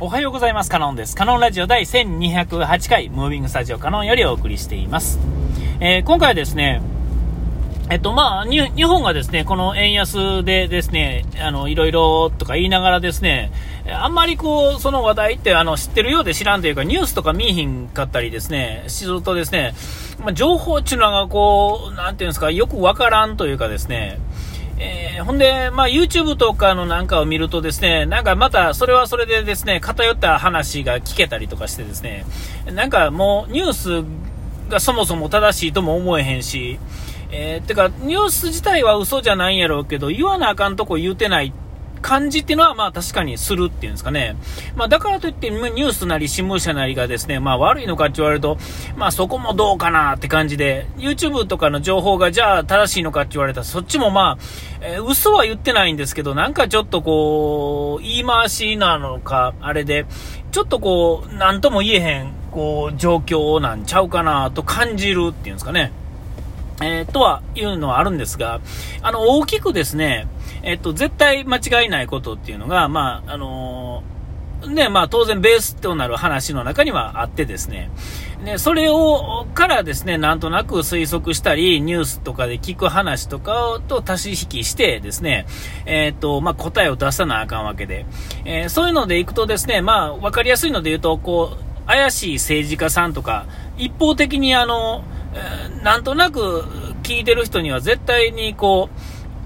おはようございます。カノンです。カノンラジオ第1208回、ムービングスタジオカノンよりお送りしています。えー今回はですね、えっと、まあ、に日本がですね、この円安でですね、あの、いろいろとか言いながらですね、あんまりこう、その話題って、あの、知ってるようで知らんというか、ニュースとか見えひんかったりですね、するとですね、まあ、情報っていうのがこう、なんていうんですか、よくわからんというかですね、えーほんで、まあ、YouTube とかのなんかを見るとですね、なんかまたそれはそれでですね、偏った話が聞けたりとかしてですね、なんかもうニュースがそもそも正しいとも思えへんし、えーてか、ニュース自体は嘘じゃないんやろうけど、言わなあかんとこ言うてない感じっていうのは、まあ確かにするっていうんですかね。まあだからといって、ニュースなり新聞社なりがですね、まあ悪いのかって言われると、まあそこもどうかなって感じで、YouTube とかの情報がじゃあ正しいのかって言われたら、そっちもまあ、えー嘘は言ってないんですけど、なんかちょっとこう、言い回しなのか、あれで、ちょっとこう、なんとも言えへん、こう、状況なんちゃうかなと感じるっていうんですかね。えーとはいうのはあるんですが、あの、大きくですね、えっと、絶対間違いないことっていうのが、まあ、あのーね、まあ当然ベースとなる話の中にはあってですね、ね、それを、からですね、なんとなく推測したり、ニュースとかで聞く話とかと足し引きしてですね、えっ、と、まあ答えを出さなあかんわけで、えそういうのでいくとですね、まあわかりやすいので言うと、こう、怪しい政治家さんとか、一方的にあの、なんとなく聞いてる人には絶対にこう、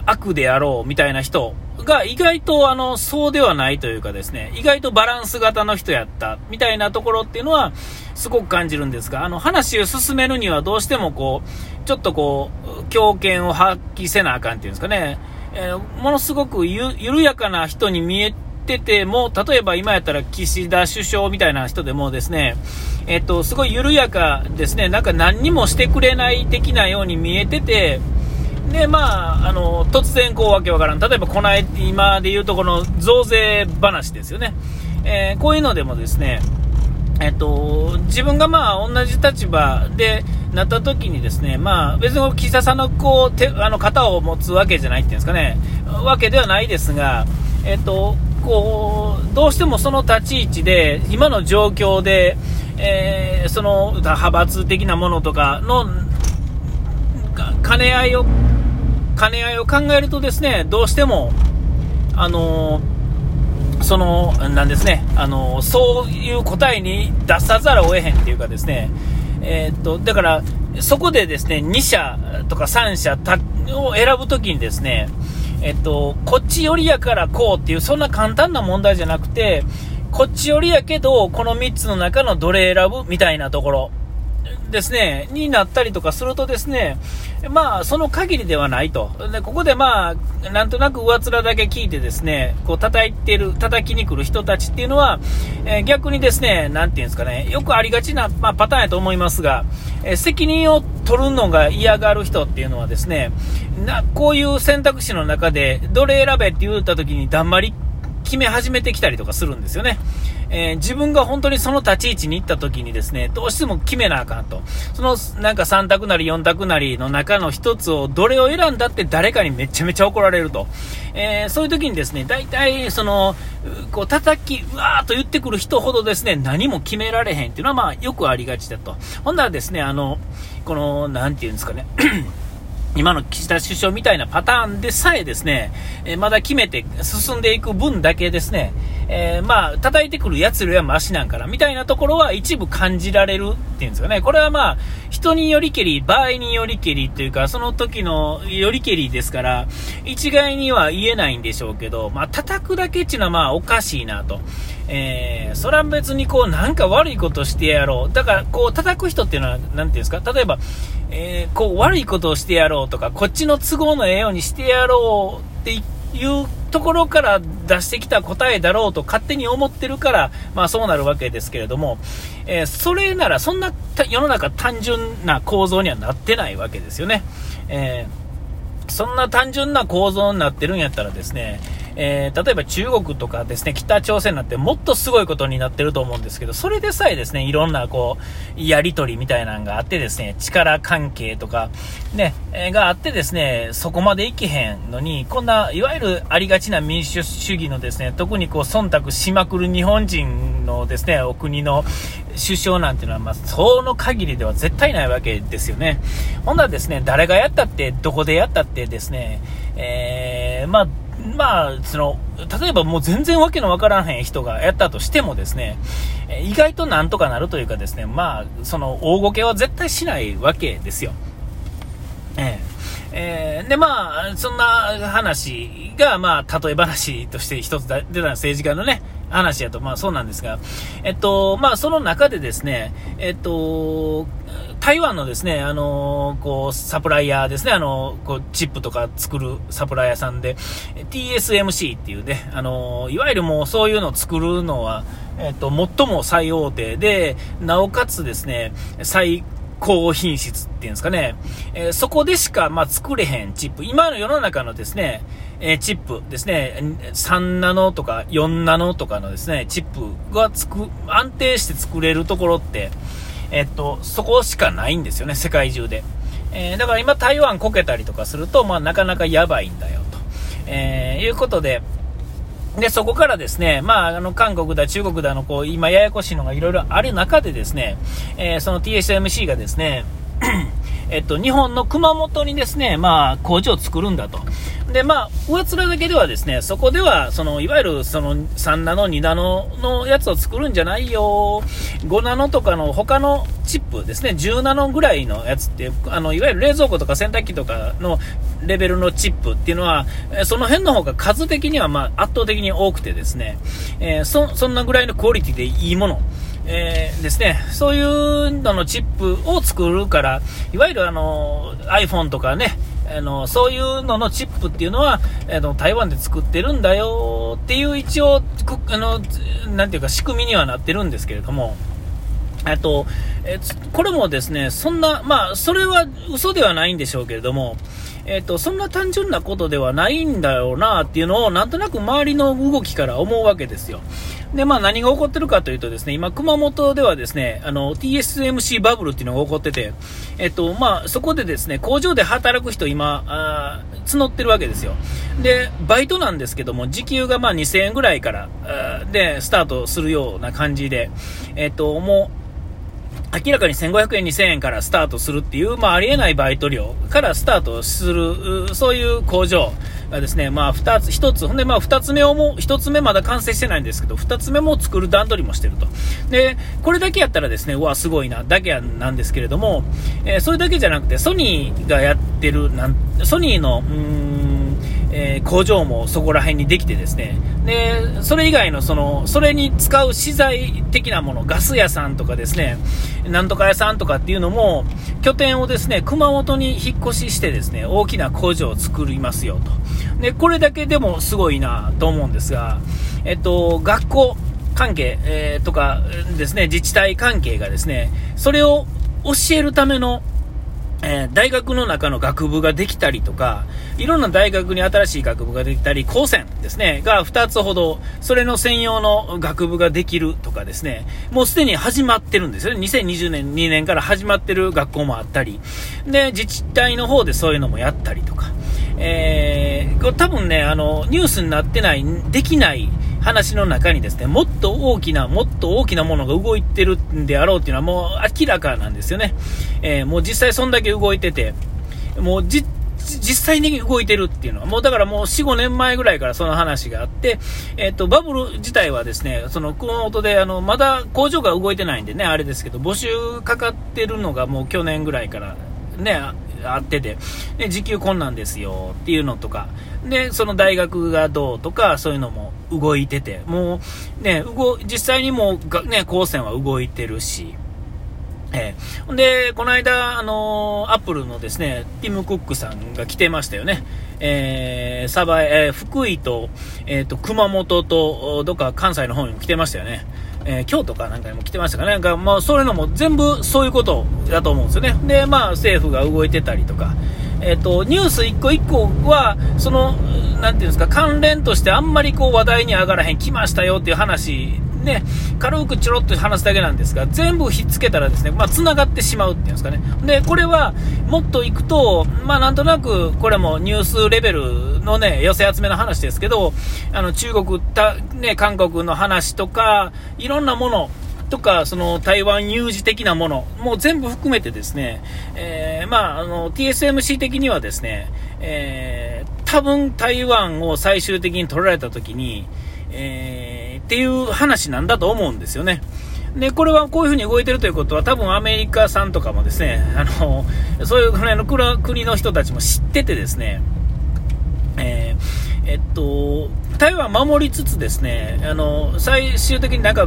悪であろうみたいな人が意外とあの、そうではないというかですね、意外とバランス型の人やったみたいなところっていうのはすごく感じるんですが、あの話を進めるにはどうしてもこう、ちょっとこう、強権を発揮せなあかんっていうんですかね、えーものすごくゆ緩やかな人に見えてても、例えば今やったら岸田首相みたいな人でもですね、えっと、すごい緩やかですね、なんか何にもしてくれない的なように見えてて、で、まあ、あの、突然こうわけわからん。例えばこの間、今で言うとこの増税話ですよね。えーこういうのでもですね、えっと、自分がまあ同じ立場でなった時にですね、まあ別に岸田さんのこう手あの肩を持つわけじゃないっていうんですかね、わけではないですが、えっと、こう、どうしてもその立ち位置で、今の状況で、えーその派閥的なものとかの兼ね合いを、兼ね合いを考えるとですね、どうしても、あのーその、なんですね、あのそういう答えに出さざるを得へんっていうかですね、えーっと、だから、そこでですね、2社とか3社たを選ぶときにですね、えっと、こっち寄りやからこうっていう、そんな簡単な問題じゃなくて、こっち寄りやけど、この3つの中のどれ選ぶみたいなところ。ですね、になったりとかするとですね、まあ、その限りではないと。で、ここでまあ、なんとなく上面だけ聞いてですね、こう叩いてる、叩きに来る人たちっていうのは、えー逆にですね、なんていうんですかね、よくありがちな、まあ、パターンやと思いますが、えー責任を取るのが嫌がる人っていうのはですね、な、こういう選択肢の中で、どれ選べって言った時にだんまり決め始めてきたりとかするんですよね。えー自分が本当にその立ち位置に行った時にですね、どうしても決めなあかんと。そのなんか3択なり4択なりの中の1つをどれを選んだって誰かにめちゃめちゃ怒られると。えーそういう時にですね、大体その、こう叩き、うわーっと言ってくる人ほどですね、何も決められへんっていうのはまあよくありがちだと。ほんならですね、あの、この、なんていうんですかね、今の岸田首相みたいなパターンでさえですね、えまだ決めて進んでいく分だけですね、えーまあ、叩いてくるやつよりはマシなんかな、みたいなところは一部感じられるっていうんですかね。これはまあ、人によりけり、場合によりけりというか、その時のよりけりですから、一概には言えないんでしょうけど、まあ、叩くだけっていうのはまあ、おかしいなと。えー、それは別にこう、なんか悪いことしてやろう。だから、こう、叩く人っていうのは、なんていうんですか、例えば、えーこう、悪いことをしてやろうとか、こっちの都合のええようにしてやろうっていうところから出してきた答えだろうと勝手に思ってるから、まあそうなるわけですけれども、えーそれならそんな世の中単純な構造にはなってないわけですよね。えーそんな単純な構造になってるんやったらですね、えー、例えば中国とかですね、北朝鮮なんてもっとすごいことになってると思うんですけど、それでさえですね、いろんなこう、やりとりみたいなのがあってですね、力関係とか、ね、えー、があってですね、そこまでいけへんのに、こんな、いわゆるありがちな民主主義のですね、特にこう、忖度しまくる日本人のですね、お国の首相なんていうのは、まあ、その限りでは絶対ないわけですよね。ほんならですね、誰がやったって、どこでやったってですね、えー、まあ、まあ、その、例えばもう全然わけのわからへん人がやったとしてもですね、意外となんとかなるというかですね、まあ、その大ごけは絶対しないわけですよ。えええー、で、まあ、そんな話が、まあ、例え話として一つ出た政治家のね、話やと、まあそうなんですが、えっと、まあその中でですね、えっと、台湾のですね、あのこう、サプライヤーですね、あのこう、チップとか作るサプライヤーさんで、TSMC っていうね、あのいわゆるもうそういうのを作るのは、えっと、最も最大手で、なおかつですね、最高品質っていうんですかね、えー、そこでしか、まあ、作れへんチップ、今の世の中のですね、えー、チップですね、3ナノとか4ナノとかのですね、チップがつく、安定して作れるところって、えっと、そこしかないんですよね、世界中で。えー、だから今台湾こけたりとかすると、まあなかなかやばいんだよ、と、えー、いうことで、で、そこからですね、まあ、あの、韓国だ、中国だの、こう、今ややこしいのがいろいろある中でですね、えー、その TSMC がですね、えっと、日本の熊本にですね、まあ、工場を作るんだと。で、まあ、上面だけではですね、そこでは、その、いわゆる、その、3ナノ、2ナノのやつを作るんじゃないよ。5ナノとかの他のチップですね、10ナノぐらいのやつって、あの、いわゆる冷蔵庫とか洗濯機とかのレベルのチップっていうのは、その辺の方が数的には、まあ、圧倒的に多くてですね、えー、そ、そんなぐらいのクオリティでいいもの。えー、ですね、そういうののチップを作るから、いわゆるあの iPhone とかね、あのそういうののチップっていうのは、あの台湾で作ってるんだよっていう一応、あのなんていうか仕組みにはなってるんですけれども、えっと、えこれもですね、そんな、まあ、それは嘘ではないんでしょうけれども、えっと、そんな単純なことではないんだよなっていうのを、なんとなく周りの動きから思うわけですよ。で、まあ何が起こってるかというとですね、今熊本ではですね、あの、TSMC バブルっていうのが起こってて、えっと、まあそこでですね、工場で働く人今、あ募ってるわけですよ。で、バイトなんですけども、時給がまあ2000円ぐらいから、で、スタートするような感じで、えっと、もう、明らかに1500円、2000円からスタートするっていう、まあ、ありえないバイト料からスタートする、そういう工場がですね、まあ、2つ、1つ、ほんで、まあ、2つ目をも、1つ目まだ完成してないんですけど、2つ目も作る段取りもしてると。で、これだけやったらですね、うわ、すごいな、だけなんですけれども、えー、それだけじゃなくて、ソニーがやってる、なんソニーの、うん、えー、工場もそこら辺にできてですね、で、それ以外のその、それに使う資材的なもの、ガス屋さんとかですね、なんとか屋さんとかっていうのも、拠点をですね、熊本に引っ越ししてですね、大きな工場を作りますよと。で、これだけでもすごいなと思うんですが、えっと、学校関係、えー、とかですね、自治体関係がですね、それを教えるためのえー、大学の中の学部ができたりとか、いろんな大学に新しい学部ができたり、高専ですね、が2つほど、それの専用の学部ができるとかですね、もうすでに始まってるんですよね。2020年、2年から始まってる学校もあったり、で、自治体の方でそういうのもやったりとか、えー、多分ね、あの、ニュースになってない、できない、話の中にですね、もっと大きな、もっと大きなものが動いてるんであろうっていうのはもう明らかなんですよね。えー、もう実際そんだけ動いてて、もう実際に動いてるっていうのは、もうだからもう4、5年前ぐらいからその話があって、えっ、ー、と、バブル自体はですね、その熊本で、あの、まだ工場が動いてないんでね、あれですけど、募集かかってるのがもう去年ぐらいからね、あってて、で、時給困難ですよっていうのとか、で、その大学がどうとか、そういうのも動いてて、もう、ね、動、実際にもう、ね、高専は動いてるし、えー、で、この間、あのー、アップルのですね、ティム・クックさんが来てましたよね。えー、鯖江、えー、福井と、えっ、ー、と、熊本と、どっか関西の方にも来てましたよね。えー、京都かなんかにも来てましたかね。なんか、まあ、そういうのも全部そういうことだと思うんですよね。で、まあ、政府が動いてたりとか、えっ、と、ニュース一個一個は、その、なんていうんですか、関連としてあんまりこう話題に上がらへん、来ましたよっていう話ね、軽くちょろっと話すだけなんですが、全部ひっつけたらですね、まあ、繋がってしまうっていうんですかね。で、これは、もっといくと、まあ、なんとなく、これもニュースレベルのね、寄せ集めの話ですけど、あの、中国、た、ね、韓国の話とか、いろんなもの、とか、その台湾有事的なもの、もう全部含めてですね、えー、まあ、あの、TSMC 的にはですね、えー、多分台湾を最終的に取られた時に、えー、っていう話なんだと思うんですよね。で、これはこういうふうに動いてるということは、多分アメリカさんとかもですね、あの、そういうぐらいの国の人たちも知っててですね、えー、えっと、台湾守りつつですね、あの、最終的になんか、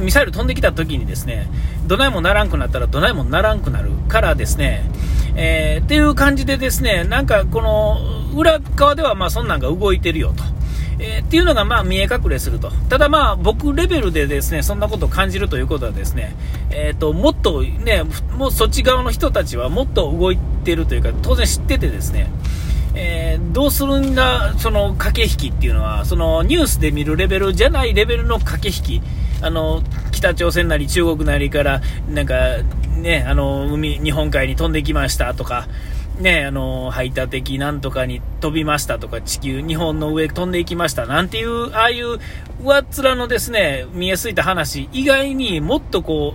ミサイル飛んできた時にですね、どないもならんくなったらどないもならんくなるからですね、えー、っていう感じでですね、なんかこの裏側ではまあそんなんが動いてるよと。えー、っていうのがまあ見え隠れすると、ただまあ僕レベルでですねそんなことを感じるということはですね、えーと、もっとね、もうそっち側の人たちはもっと動いてるというか、当然知っててですね、えー、どうするんだ、その駆け引きっていうのは、そのニュースで見るレベルじゃないレベルの駆け引き、あの北朝鮮なり中国なりから、なんかね、あの海、日本海に飛んできましたとか、ね、あの、排他的なんとかに飛びましたとか、地球、日本の上飛んでいきましたなんていう、ああいう上っ面のですね、見えすいた話以外にもっとこ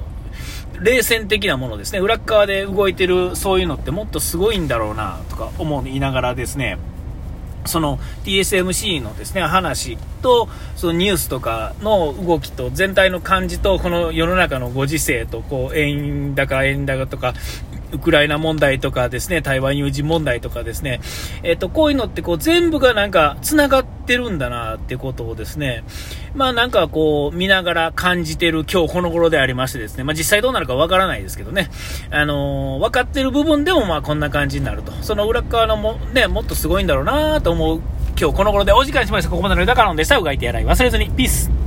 う、冷戦的なものですね、裏側で動いてるそういうのってもっとすごいんだろうな、とか思いながらですね、その TSMC のですね、話と、そのニュースとかの動きと全体の感じと、この世の中のご時世と、こう、円高、円高とか、ウクライナ問題とかですね、台湾有事問題とかですね、えっ、と、こういうのってこう全部がなんか繋がってるんだなってことをですね、まあなんかこう見ながら感じてる今日この頃でありましてですね、まあ実際どうなるかわからないですけどね、あのー、分かってる部分でもまあこんな感じになると。その裏側のも、ね、もっとすごいんだろうなと思う今日この頃でお時間しました。ここまでの歌からのでした。うがいてやらい忘れずに。ピース。